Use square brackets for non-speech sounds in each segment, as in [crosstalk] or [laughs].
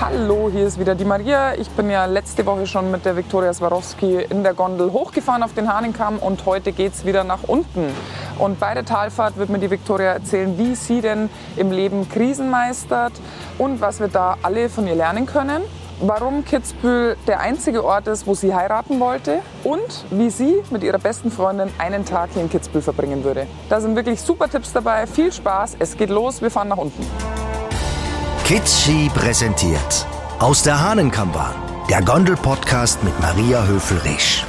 Hallo, hier ist wieder die Maria. Ich bin ja letzte Woche schon mit der Viktoria Swarovski in der Gondel hochgefahren auf den Hahnenkamm und heute geht es wieder nach unten. Und bei der Talfahrt wird mir die Viktoria erzählen, wie sie denn im Leben Krisen meistert und was wir da alle von ihr lernen können. Warum Kitzbühel der einzige Ort ist, wo sie heiraten wollte und wie sie mit ihrer besten Freundin einen Tag hier in Kitzbühel verbringen würde. Da sind wirklich super Tipps dabei. Viel Spaß. Es geht los. Wir fahren nach unten. Kidschi präsentiert aus der Hahnenkammbahn, der Gondel-Podcast mit Maria Höfel-Risch.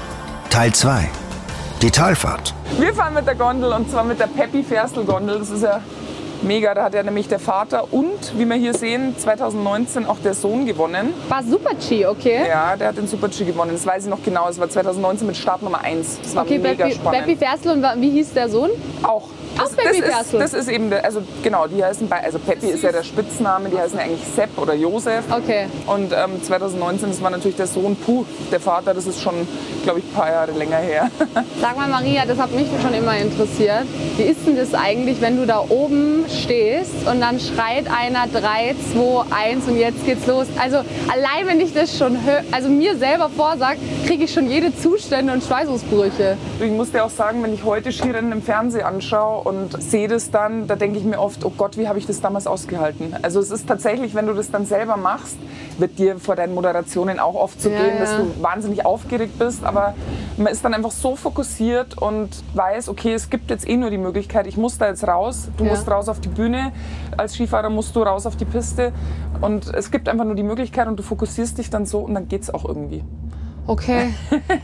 Teil 2. Die Talfahrt. Wir fahren mit der Gondel und zwar mit der Peppi Ferstel Gondel. Das ist ja mega. Da hat ja nämlich der Vater und, wie wir hier sehen, 2019 auch der Sohn gewonnen. War Super-G, okay. Ja, der hat den Super-G gewonnen. Das weiß ich noch genau. Es war 2019 mit Start Nummer 1. Das war Okay, mega Beppi, spannend. Beppi Ferstel und wie hieß der Sohn? Auch. Peppi das, ist, das ist eben, der, also genau, die heißen bei, also Peppi ist ja der Spitzname, die heißen ja eigentlich Sepp oder Josef. Okay. Und ähm, 2019, das war natürlich der Sohn Puh, der Vater, das ist schon, glaube ich, ein paar Jahre länger her. [laughs] Sag mal, Maria, das hat mich schon immer interessiert. Wie ist denn das eigentlich, wenn du da oben stehst und dann schreit einer 3, 2, 1 und jetzt geht's los? Also allein wenn ich das schon höre, also mir selber vorsag, kriege ich schon jede Zustände und Schweißausbrüche. Ich muss dir auch sagen, wenn ich heute Skirennen im Fernsehen anschaue und sehe das dann, da denke ich mir oft, oh Gott, wie habe ich das damals ausgehalten? Also es ist tatsächlich, wenn du das dann selber machst, wird dir vor deinen Moderationen auch oft so Ja, gehen, dass ja. du wahnsinnig aufgeregt bist, aber man ist dann einfach so fokussiert und weiß, okay, es gibt jetzt eh nur die Möglichkeit, ich muss da jetzt raus, du Ja. musst raus auf die Bühne, als Skifahrer musst du raus auf die Piste und es gibt einfach nur die Möglichkeit und du fokussierst dich dann so und dann geht es auch irgendwie. Okay.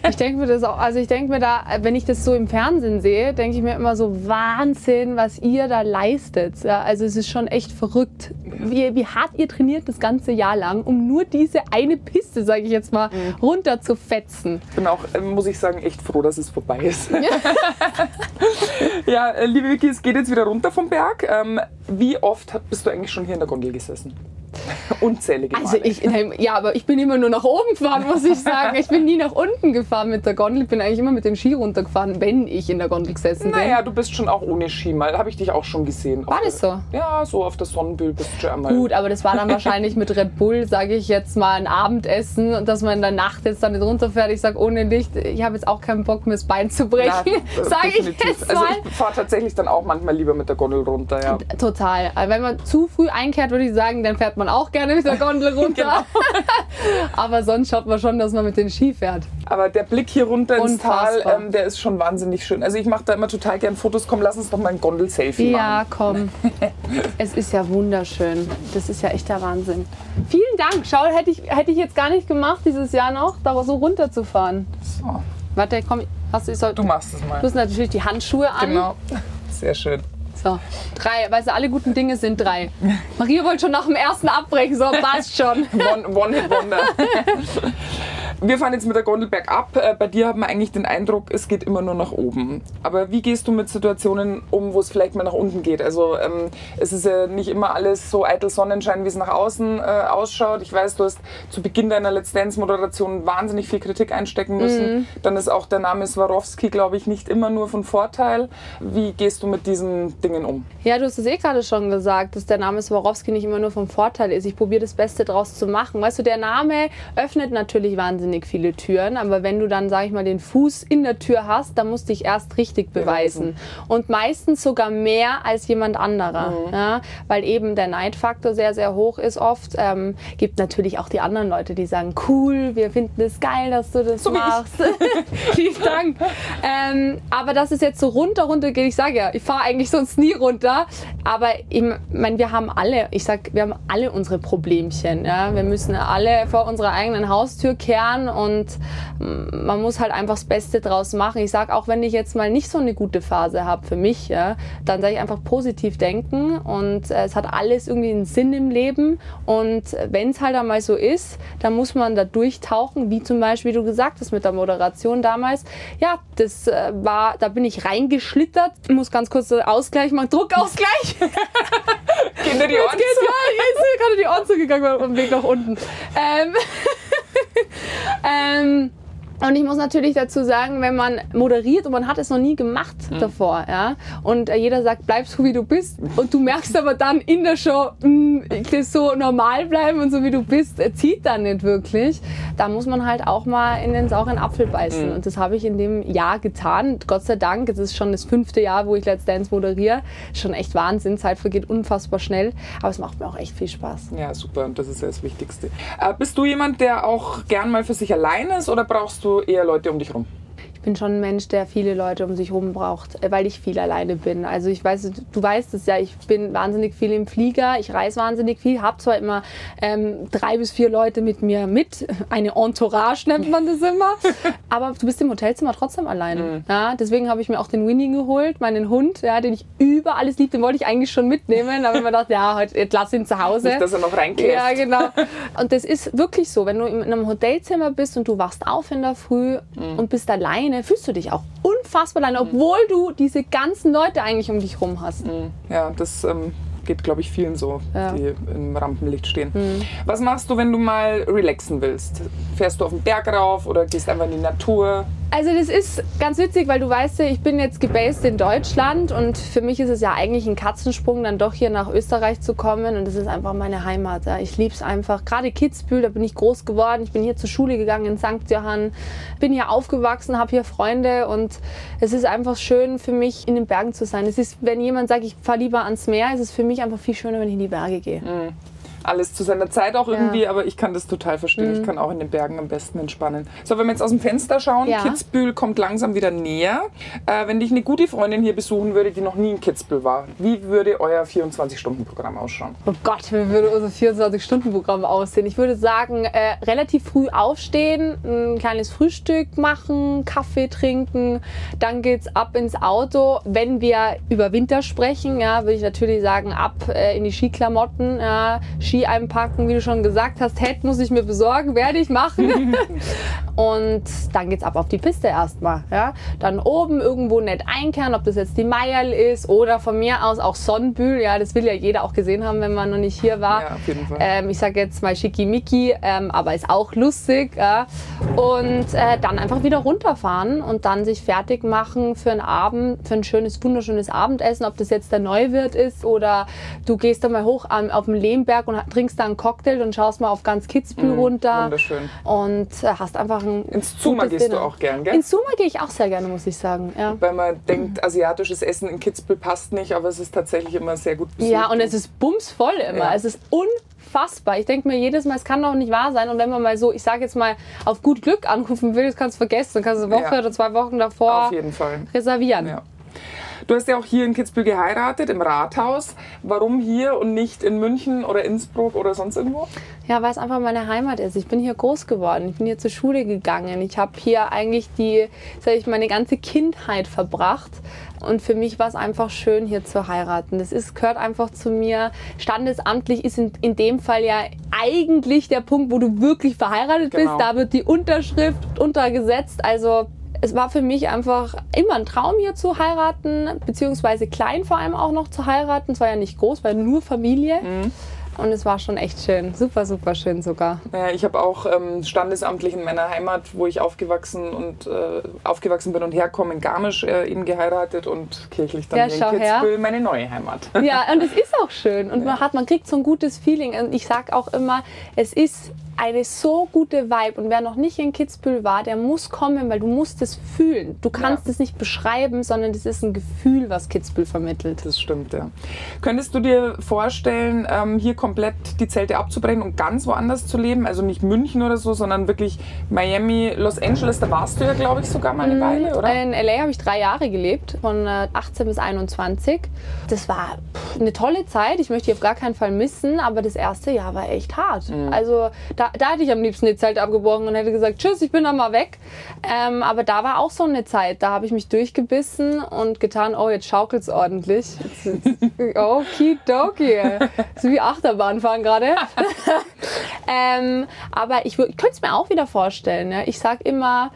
Ich denke mir das auch, also ich denke mir da, wenn ich das so im Fernsehen sehe, denke ich mir immer so Wahnsinn, was ihr da leistet. Ja, also es ist schon echt verrückt, wie, wie hart ihr trainiert das ganze Jahr lang, um nur diese eine Piste, sage ich jetzt mal, runter zu fetzen. Ich bin auch, ähm, muss ich sagen, echt froh, dass es vorbei ist. [laughs] ja, äh, liebe Vicky, es geht jetzt wieder runter vom Berg. Ähm, wie oft bist du eigentlich schon hier in der Gondel gesessen? [laughs] Unzählige Male. Also ich, ja, aber ich bin immer nur nach oben gefahren, muss ich sagen. Ich bin nie nach unten gefahren mit der Gondel. Ich bin eigentlich immer mit dem Ski runtergefahren, wenn ich in der Gondel gesessen bin. naja, du bist schon auch ohne Ski mal. Habe ich dich auch schon gesehen. War das so? Ja, so auf der Sonnenbühl bist du schon einmal. Gut, aber das war dann wahrscheinlich mit Red Bull, sage ich jetzt mal, ein Abendessen und dass man in der Nacht jetzt dann nicht runterfährt. Ich sage ohne Licht, ich habe jetzt auch keinen Bock, mir das Bein zu brechen, [laughs] äh, sage ich jetzt Also mal. ich fahre tatsächlich dann auch manchmal lieber mit der Gondel runter, ja. Total. Also wenn man zu früh einkehrt, würde ich sagen, dann fährt man auch gerne mit der Gondel [laughs] runter. Genau. [laughs] aber sonst schaut man schon, dass man mit den Ski fährt. Aber der Blick hier runter ins Tal, ähm, der ist schon wahnsinnig schön. Also ich mache da immer total gern Fotos. Komm, lass uns doch mal ein Gondel-Selfie Ja, machen. komm. [laughs] es ist ja wunderschön. Das ist ja echt der Wahnsinn. Vielen Dank. Schau, hätte ich, hätte ich jetzt gar nicht gemacht, dieses Jahr noch, da so runterzufahren. So, Warte, komm. Hast du, soll, du machst es mal. Du hast natürlich die Handschuhe an. Genau. Sehr schön. So, drei. Weißt du, alle guten Dinge sind drei. Maria wollte schon nach dem ersten abbrechen, so passt schon. One, one Hit Wonder. [laughs] Wir fahren jetzt mit der Gondel bergab. Äh, Bei dir haben wir eigentlich den Eindruck, es geht immer nur nach oben. Aber wie gehst du mit Situationen um, wo es vielleicht mal nach unten geht? Also ähm, es ist ja nicht immer alles so eitel Sonnenschein, wie es nach außen äh, ausschaut. Ich weiß, du hast zu Beginn deiner Let's Dance Moderation wahnsinnig viel Kritik einstecken müssen. Dann ist auch der Name Swarovski, glaube ich, nicht immer nur von Vorteil. Wie gehst du mit diesen Dingen um? Ja, du hast es eh gerade schon gesagt, dass der Name Swarovski nicht immer nur vom Vorteil ist. Ich probiere das Beste draus zu machen. Weißt du, der Name öffnet natürlich wahnsinnig viele Türen, aber wenn du dann, sag ich mal, den Fuß in der Tür hast, dann musst du dich erst richtig beweisen. Und meistens sogar mehr als jemand anderer. Ja, weil eben der Neidfaktor sehr, sehr hoch ist oft. Ähm, gibt natürlich auch die anderen Leute, die sagen, cool, wir finden es geil, dass du das So machst. [laughs] Vielen Dank. Ähm, aber dass es jetzt so runter, runter geht, ich sage ja, ich fahre eigentlich sonst nie runter. Aber ich meine, wir haben alle, ich sag, wir haben alle unsere Problemchen. Ja? Wir müssen alle vor unserer eigenen Haustür kehren und mm, man muss halt einfach das Beste draus machen. Ich sage, auch wenn ich jetzt mal nicht so eine gute Phase habe für mich, ja, dann sage ich einfach positiv denken und äh, es hat alles irgendwie einen Sinn im Leben. Und wenn es halt einmal so ist, dann muss man da durchtauchen, wie zum Beispiel, wie du gesagt hast mit der Moderation damals. Ja, das äh, war, da bin ich reingeschlittert. Ich muss ganz kurz Ausgleich machen, Druckausgleich. [laughs] [laughs] Gehen dir die Ohren zu? ja, jetzt sind gerade die Ohren zugegangen auf dem Weg nach unten. Ähm, [laughs] ähm, Und ich muss natürlich dazu sagen, wenn man moderiert und man hat es noch nie gemacht Mhm. davor, ja, und äh, jeder sagt, bleib so wie du bist, und du merkst aber dann in der Show, mh, ich will so normal bleiben und so wie du bist, äh, zieht dann nicht wirklich. Da muss man halt auch mal in den sauren Apfel Mhm. beißen. Und das habe ich in dem Jahr getan. Gott sei Dank, es ist schon das fünfte Jahr, wo ich Let's Dance moderiere. Schon echt Wahnsinn, Zeit vergeht unfassbar schnell, aber es macht mir auch echt viel Spaß. Ja, super. Und das ist ja das Wichtigste. Äh, bist du jemand, der auch gern mal für sich allein ist oder brauchst du eher Leute um dich rum? Ich bin schon ein Mensch, der viele Leute um sich herum braucht, äh, weil ich viel alleine bin. Also ich weiß, du weißt es ja, ich bin wahnsinnig viel im Flieger, ich reise wahnsinnig viel, habe zwar immer ähm, drei bis vier Leute mit mir mit, [laughs] eine Entourage nennt man das immer, [laughs] aber du bist im Hotelzimmer trotzdem alleine. Ja, deswegen habe ich mir auch den Winnie geholt, meinen Hund, ja, den ich über alles liebe, den wollte ich eigentlich schon mitnehmen, aber ich mir gedacht, ja, heute jetzt lass ihn zu Hause. Nicht, dass er noch reinklärt. Ja, genau. Und das ist wirklich so, wenn du in einem Hotelzimmer bist und du wachst auf in der Früh Mhm. und bist alleine, fühlst du dich auch unfassbar alleine, obwohl du diese ganzen Leute eigentlich um dich rum hast. Ja, das ähm, geht, glaube ich, vielen so, Ja. die im Rampenlicht stehen. Was machst du, wenn du mal relaxen willst? Fährst du auf den Berg rauf oder gehst einfach in die Natur? Also das ist ganz witzig, weil du weißt ja, ich bin jetzt gebased in Deutschland und für mich ist es ja eigentlich ein Katzensprung, dann doch hier nach Österreich zu kommen und das ist einfach meine Heimat. Ja. Ich liebe es einfach. Gerade Kitzbühel, da bin ich groß geworden. Ich bin hier zur Schule gegangen in St. Johann, bin hier aufgewachsen, habe hier Freunde und es ist einfach schön für mich, in den Bergen zu sein. Es ist, wenn jemand sagt, ich fahre lieber ans Meer, ist es für mich einfach viel schöner, wenn ich in die Berge gehe. Alles zu seiner Zeit auch irgendwie, aber ich kann das total verstehen. Ich kann auch in den Bergen am besten entspannen. So, wenn wir jetzt aus dem Fenster schauen, Ja. Kitzbühel kommt langsam wieder näher. Äh, wenn dich eine gute Freundin hier besuchen würde, die noch nie in Kitzbühel war, wie würde euer 24-Stunden-Programm ausschauen? Oh Gott, wie würde unser 24-Stunden-Programm aussehen? Ich würde sagen, äh, relativ früh aufstehen, ein kleines Frühstück machen, Kaffee trinken, dann geht's ab ins Auto. Wenn wir über Winter sprechen, ja, würde ich natürlich sagen, ab äh, in die Skiklamotten, ja, Ski einpacken, wie du schon gesagt hast, Head muss ich mir besorgen, werde ich machen. [laughs] Und dann geht's ab auf die Piste erstmal. Ja? Dann oben irgendwo nett einkehren, ob das jetzt die Meierl ist oder von mir aus auch Sonnenbühl. Ja, das will ja jeder auch gesehen haben, wenn man noch nicht hier war. Ja, auf jeden Fall. Ähm, ich sage jetzt mal schickimicki, ähm, aber ist auch lustig. Ja? Und äh, dann einfach wieder runterfahren und dann sich fertig machen für einen Abend, für ein schönes, wunderschönes Abendessen, ob das jetzt der Neuwirt ist oder du gehst dann mal hoch auf den Lehmberg und trinkst da einen Cocktail und schaust mal auf ganz Kitzbühel runter. Mm, wunderschön. Und äh, hast einfach ein Ins Zuma gehst du Dinner. auch gern, gell? Ins Zuma gehe ich auch sehr gerne, muss ich sagen. Ja. Weil man denkt, asiatisches Essen in Kitzbühel passt nicht, aber es ist tatsächlich immer sehr gut besucht. Ja, und es ist bumsvoll immer. Ja. Es ist unfassbar. Ich denke mir jedes Mal, es kann doch nicht wahr sein. Und wenn man mal so, ich sage jetzt mal, auf gut Glück anrufen will, das kannst du vergessen. Dann kannst du eine Woche Ja. oder zwei Wochen davor Auf jeden Fall. reservieren. Du hast ja auch hier in Kitzbühel geheiratet, im Rathaus. Warum hier und nicht in München oder Innsbruck oder sonst irgendwo? Ja, weil es einfach meine Heimat ist. Ich bin hier groß geworden. Ich bin hier zur Schule gegangen. Ich habe hier eigentlich die, sag ich, meine ganze Kindheit verbracht. Und für mich war es einfach schön, hier zu heiraten. Das ist, gehört einfach zu mir. Standesamtlich ist in, in dem Fall ja eigentlich der Punkt, wo du wirklich verheiratet Genau. bist. Da wird die Unterschrift untergesetzt. Also es war für mich einfach immer ein Traum hier zu heiraten, beziehungsweise klein vor allem auch noch zu heiraten. Es war ja nicht groß, war nur Familie. Und es war schon echt schön. Super, super schön sogar. Naja, ich habe auch ähm, standesamtlich in meiner Heimat, wo ich aufgewachsen und äh, aufgewachsen bin und herkomme, in Garmisch äh, eben geheiratet und kirchlich dann Ja, in schau her. Kitzbühel meine neue Heimat. Ja, und es ist auch schön. Und [laughs] man, hat, man kriegt so ein gutes Feeling. Und ich sag auch immer, es ist eine so gute Vibe. Und wer noch nicht in Kitzbühel war, der muss kommen, weil du musst es fühlen. Du kannst Ja. es nicht beschreiben, sondern es ist ein Gefühl, was Kitzbühel vermittelt. Das stimmt, ja. Könntest du dir vorstellen, ähm, hier komplett die Zelte abzubrechen und ganz woanders zu leben? Also nicht München oder so, sondern wirklich Miami, Los Angeles, da warst du ja, glaube ich, sogar mal eine Weile, oder? In LA habe ich drei Jahre gelebt, von äh, 18 bis 21. Das war eine tolle Zeit. Ich möchte die auf gar keinen Fall missen, aber das erste Jahr war echt hart. Mhm. Also da, da hätte ich am liebsten die Zelte abgebrochen und hätte gesagt, tschüss, ich bin dann mal weg. Ähm, aber da war auch so eine Zeit, da habe ich mich durchgebissen und getan, oh, jetzt schaukelt es ordentlich. Jetzt, jetzt, [laughs] okidoki. So wie Achterbahn fahren gerade. [laughs] ähm, aber ich, ich könnte es mir auch wieder vorstellen. Ja. Ich sage immer,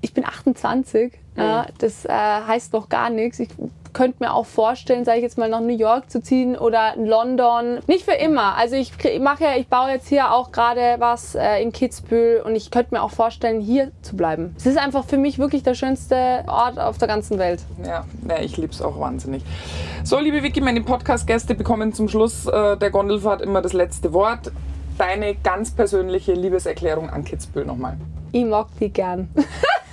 ich bin 28. Ja, das äh, heißt noch gar nichts. Ich könnte mir auch vorstellen, sage ich jetzt mal, nach New York zu ziehen oder London. Nicht für immer. Also ich, ich mache ja, ich baue jetzt hier auch gerade was äh, in Kitzbühel und ich könnte mir auch vorstellen, hier zu bleiben. Es ist einfach für mich wirklich der schönste Ort auf der ganzen Welt. Ja, ja ich liebe es auch wahnsinnig. So, liebe Vicky, meine Podcast-Gäste bekommen zum Schluss äh, der Gondelfahrt immer das letzte Wort. Deine ganz persönliche Liebeserklärung an Kitzbühel nochmal. Ich mag die gern. [laughs]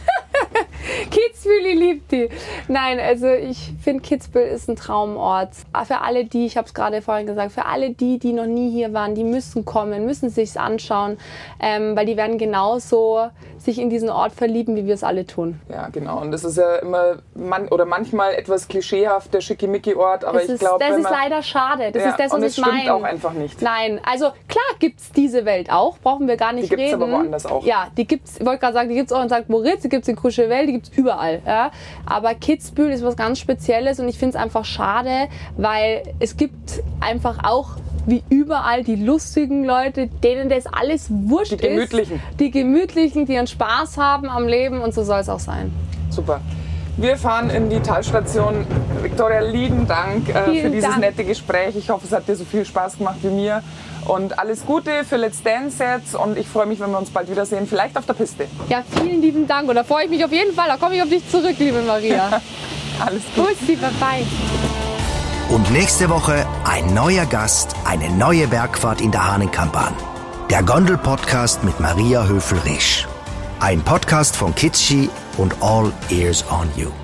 Kitzbühel, ich liebe die. Nein, also ich finde Kitzbühel ist ein Traumort. Für alle die, ich habe es gerade vorhin gesagt, für alle die, die noch nie hier waren, die müssen kommen, müssen sich anschauen, ähm, weil die werden genauso sich in diesen Ort verlieben, wie wir es alle tun. Ja, genau. Und das ist ja immer man, oder manchmal etwas klischeehaft, der schickimicki-Ort, aber das ich glaube, das ist leider schade. Das ja, ist das, was und es ich stimmt meine. auch einfach nicht. Nein, also klar gibt es diese Welt auch, brauchen wir gar nicht Die gibt's reden. aber woanders auch. Ja, die gibt's. Ich wollte gerade sagen, die gibt es auch in St. Moritz, die gibt es in Courchevel, die gibt es überall. Ja. Aber Kitzbühel ist was ganz Spezielles und ich finde es einfach schade, weil es gibt einfach auch wie überall die lustigen Leute, denen das alles wurscht Die Gemütlichen. ist. Die Gemütlichen, die ihren Spaß haben am Leben und so soll es auch sein. Super. Wir fahren in die Talstation. Victoria, lieben Dank äh, für dieses Dank. nette Gespräch. Ich hoffe, es hat dir so viel Spaß gemacht wie mir. Und alles Gute für Let's Dance jetzt. Und ich freue mich, wenn wir uns bald wiedersehen. Vielleicht auf der Piste. Ja, vielen lieben Dank und da freue ich mich auf jeden Fall. Da komme ich auf dich zurück, liebe Maria. [laughs] Alles gut. Bussi, bye bye. Und nächste Woche ein neuer Gast, eine neue Bergfahrt in der Hahnenkampan. Der Gondel-Podcast mit Maria Höfel-Risch. Ein Podcast von Kitschi und All Ears on You.